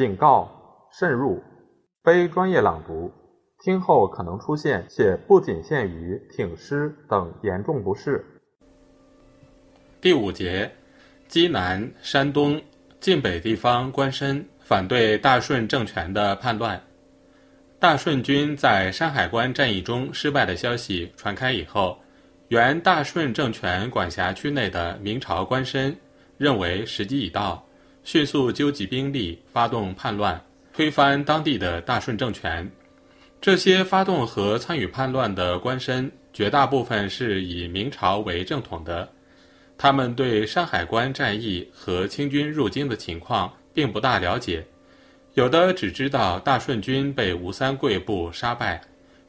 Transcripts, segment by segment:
警告：慎入，非专业朗读，听后可能出现且不仅限于挺尸等严重不适。第五节，济南、山东、晋北地方官绅反对大顺政权的叛乱。大顺军在山海关战役中失败的消息传开以后，原大顺政权管辖区内的明朝官绅认为时机已到，迅速纠集兵力，发动叛乱，推翻当地的大顺政权。这些发动和参与叛乱的官绅，绝大部分是以明朝为正统的，他们对山海关战役和清军入京的情况并不大了解。有的只知道大顺军被吴三桂部杀败，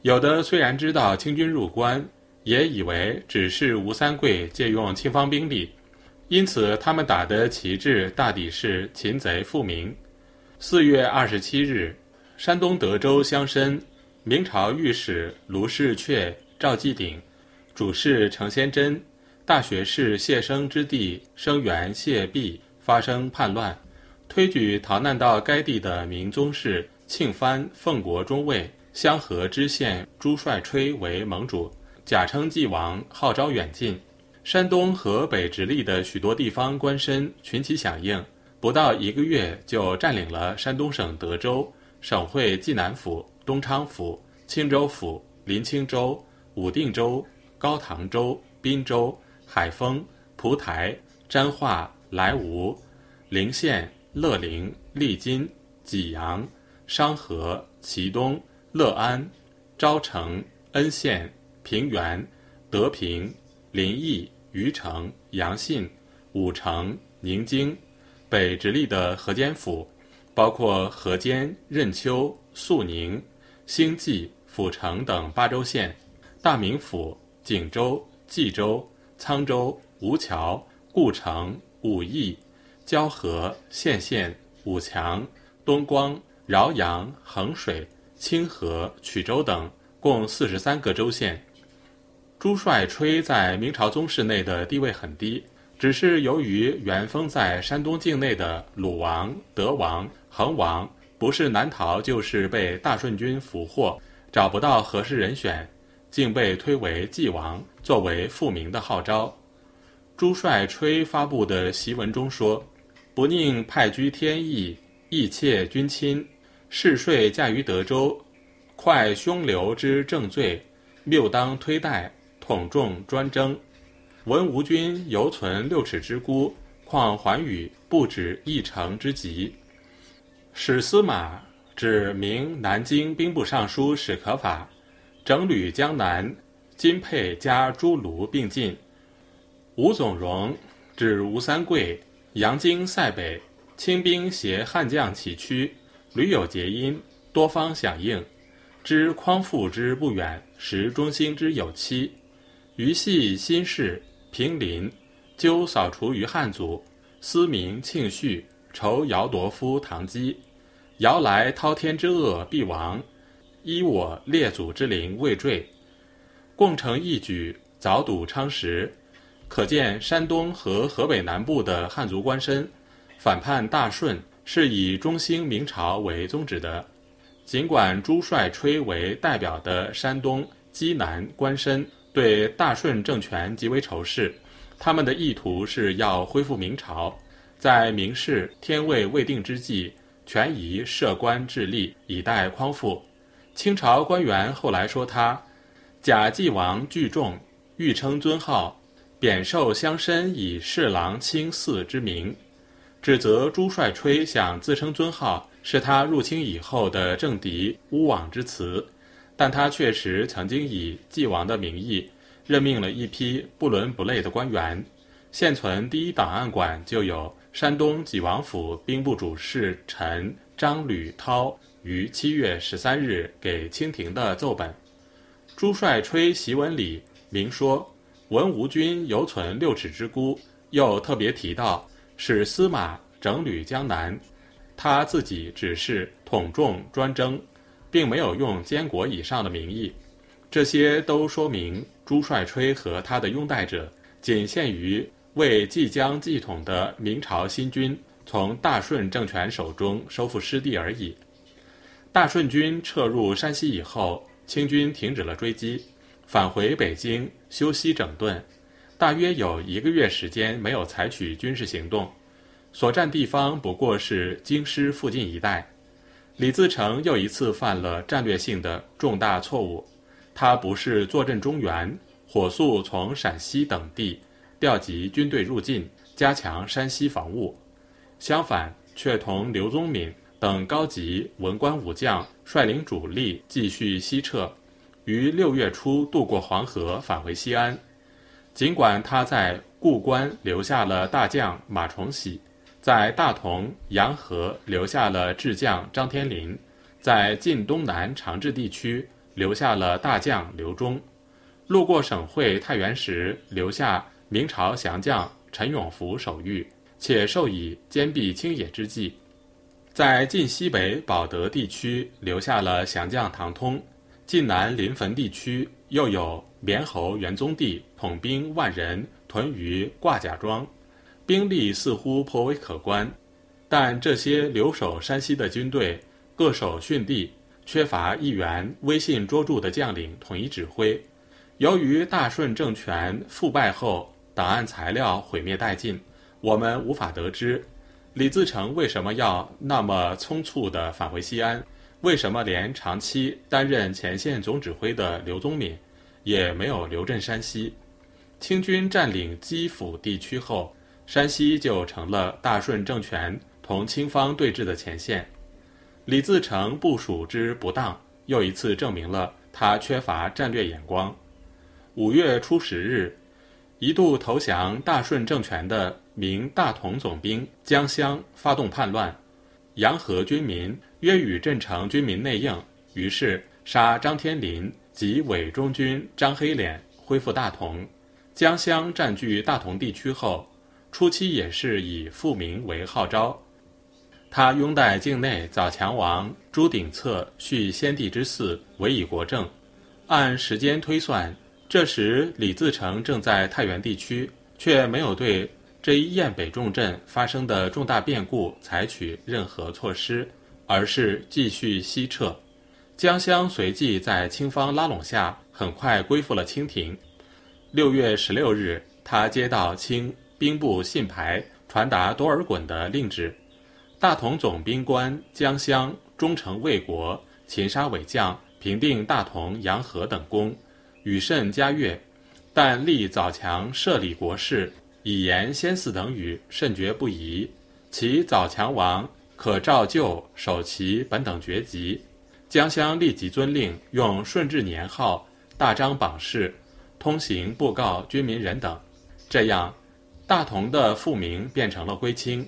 有的虽然知道清军入关，也以为只是吴三桂借用清方兵力，因此他们打的旗帜大抵是擒贼复明。四月二十七日，山东德州乡绅、明朝御史卢士阙、赵继鼎、主事程先真、大学士谢生之弟生员谢弼发生叛乱。推举逃难到该地的明宗室庆藩奉国中尉香河知县朱帅吹为盟主，假称纪王，号召远近。山东河北直隶的许多地方官绅群起响应，不到一个月就占领了山东省德州、省会济南府、东昌府、青州府、临清州、武定州、高唐州、滨州、海丰、蒲台、沾化、莱芜、陵县。乐陵、利津、济阳、商河、祁东、乐安、昭城、恩县、平原、德平、临邑、虞城、阳信、武城、宁京，北直隶的河间府，包括河间、任丘、肃宁、兴济、阜城等八州县；大名府、景州、冀州、沧州、吴桥、故城、武义。交河、献县、武强、东光、饶阳、衡水、清河、曲州等，共四十三个州县。朱帅吹在明朝宗室内的地位很低，只是由于原封在山东境内的鲁王、德王、恒王，不是南逃就是被大顺军俘获，找不到合适人选，竟被推为继王，作为复明的号召。朱帅吹发布的檄文中说。不宁派居天意，意窃君亲，事税驾于德州，快凶流之正罪，谬当推戴，统众专征。闻吴军犹存六尺之孤，况寰宇不止一城之急。史司马指明南京兵部尚书史可法，整旅江南，金佩加诸卢并进。吴总荣指吴三桂。阳京塞北，清兵携汉将起驱，屡有捷音，多方响应。知匡复之不远，识中兴之有期。余系新事平林，纠扫除于汉族，思明庆绪，仇姚铎夫唐基。姚来滔天之恶必亡，依我列祖之灵未坠。共成一举，早睹昌实。可见山东和河北南部的汉族官绅反叛大顺，是以中兴明朝为宗旨的。尽管朱帅吹为代表的山东、济南官绅对大顺政权极为仇视，他们的意图是要恢复明朝，在明氏天位未定之际，权宜设官治吏，以待匡复。清朝官员后来说他假纪王聚众，欲称尊号。贬受乡绅以侍郎卿嗣之名，指责朱帅吹想自称尊号是他入清以后的政敌乌枉之词，但他确实曾经以纪王的名义任命了一批不伦不类的官员。现存第一档案馆就有山东济王府兵部主事陈张吕涛于七月十三日给清廷的奏本。朱帅吹檄文里明说。文吴军犹存六尺之孤，又特别提到使司马整旅江南，他自己只是统众专征，并没有用监国以上的名义。这些都说明朱帅吹和他的拥戴者仅限于为即将继统的明朝新军从大顺政权手中收复失地而已。大顺军撤入山西以后，清军停止了追击，返回北京休息整顿，大约有一个月时间没有采取军事行动，所占地方不过是京师附近一带。李自成又一次犯了战略性的重大错误，他不是坐镇中原，火速从陕西等地调集军队入晋，加强山西防务，相反却同刘宗敏。等高级文官武将率领主力继续西撤，于六月初渡过黄河返回西安。尽管他在故关留下了大将马崇禧，在大同、洋河留下了智将张天林，在晋东南长治地区留下了大将刘忠，路过省会太原时留下明朝降将陈永福守御，且授以坚壁清野之计。在晋西北保德地区留下了降将唐通，晋南临汾地区又有绵侯元宗帝统兵万人屯于挂甲庄，兵力似乎颇为可观，但这些留守山西的军队各守训地，缺乏一员威信卓著的将领统一指挥。由于大顺政权覆败后，档案材料毁灭殆尽，我们无法得知。李自成为什么要那么匆促地返回西安？为什么连长期担任前线总指挥的刘宗敏也没有留镇山西？清军占领基辅地区后，山西就成了大顺政权同清方对峙的前线。李自成部署之不当，又一次证明了他缺乏战略眼光。五月初十日。一度投降大顺政权的明大同总兵江襄发动叛乱，洋河军民约与镇城军民内应，于是杀张天林及伪中军张黑脸，恢复大同。江襄占据大同地区后，初期也是以复明为号召，他拥戴境内早强王朱鼎策续先帝之嗣，委以国政。按时间推算。这时，李自成正在太原地区，却没有对这一雁北重镇发生的重大变故采取任何措施，而是继续西撤。江襄随即在清方拉拢下，很快归附了清廷。六月十六日，他接到清兵部信牌，传达多尔衮的令旨：大同总兵官江襄忠诚卫国，擒杀伪将，平定大同、洋河等功。与甚嘉悦，但立早强设立国事，以言先嗣等语，甚觉不宜。其早强王可照旧守其本等爵籍。江襄立即遵令，用顺治年号大张榜示，通行布告军民人等。这样，大同的复名变成了归清。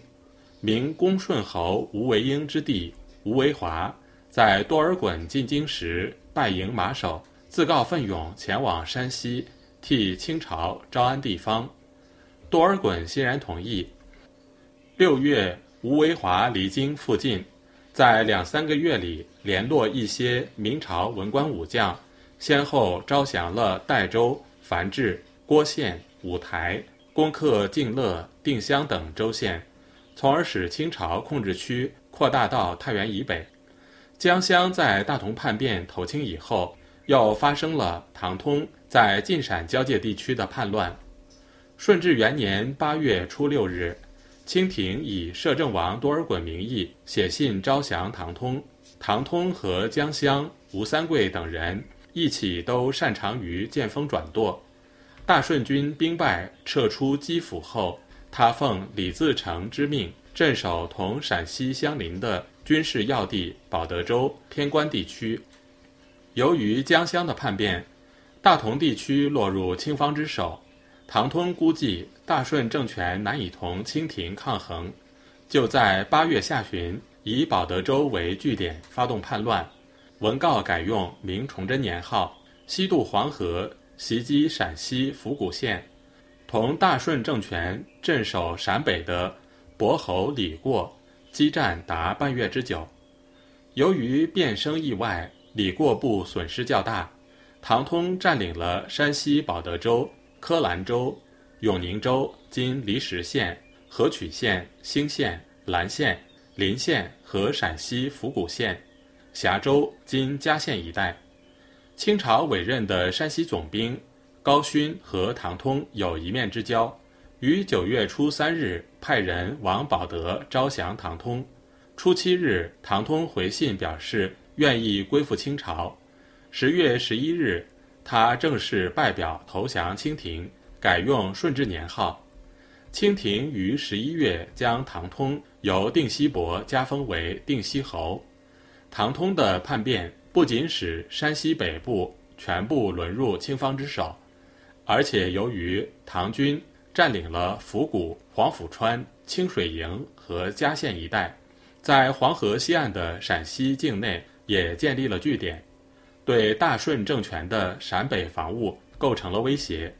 明恭顺侯吴为英之弟吴为华，在多尔衮进京时拜迎马首。自告奋勇前往山西，替清朝招安地方。多尔衮欣然同意。六月，吴为华离京附近，在两三个月里联络一些明朝文官武将，先后招降了代州、樊治、郭县、五台，攻克静乐、定襄等州县，从而使清朝控制区扩大到太原以北。江襄在大同叛变投清以后。又发生了唐通在晋陕交界地区的叛乱。顺治元年八月初六日，清廷以摄政王多尔衮名义写信招降唐通。唐通和江襄、吴三桂等人一起都擅长于见风转舵。大顺军兵败撤出基辅后，他奉李自成之命镇守同陕西相邻的军事要地保德州偏关地区。由于江乡的叛变，大同地区落入清方之手。唐通估计大顺政权难以同清廷抗衡，就在八月下旬以保德州为据点发动叛乱，文告改用明崇祯年号，西渡黄河，袭击陕西府谷县，同大顺政权镇守陕北的伯侯李过激战达半月之久。由于变生意外。李过部损失较大，唐通占领了山西保德州、柯兰州、永宁州（今离石县）、河曲县、兴县、岚县、临县和陕西府谷县、峡州（今嘉县一带）。清朝委任的山西总兵高勋和唐通有一面之交，于九月初三日派人往保德招降唐通。初七日，唐通回信表示愿意归附清朝。十月十一日，他正式拜表投降清廷，改用顺治年号。清廷于十一月将唐通由定西伯加封为定西侯。唐通的叛变不仅使山西北部全部沦入清方之手，而且由于唐军占领了府谷、黄甫川、清水营和嘉县一带，在黄河西岸的陕西境内也建立了据点，对大顺政权的陕北防务构成了威胁。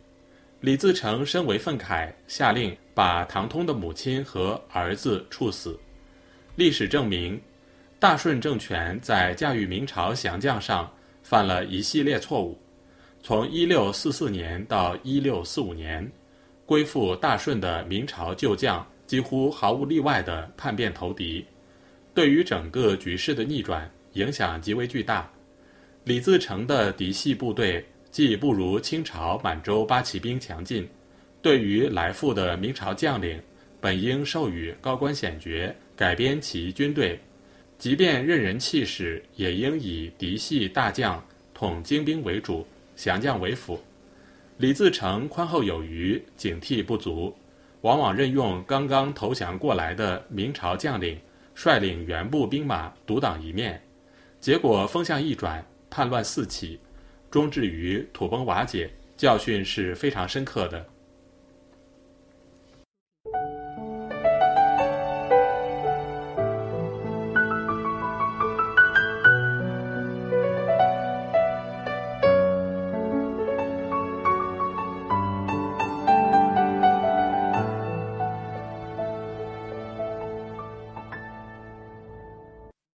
李自成身为愤慨，下令把唐通的母亲和儿子处死。历史证明，大顺政权在驾驭明朝降将上犯了一系列错误。从1644年到1645年，归附大顺的明朝旧将几乎毫无例外地叛变投敌，对于整个局势的逆转影响极为巨大。李自成的嫡系部队。既不如清朝满洲八旗兵强劲，对于来赴的明朝将领，本应授予高官显爵，改编其军队；即便任人气使，也应以嫡系大将统精兵为主，降将为辅。李自成宽厚有余，警惕不足，往往任用刚刚投降过来的明朝将领，率领原部兵马独挡一面，结果风向一转，叛乱四起。终至于土崩瓦解，教训是非常深刻的。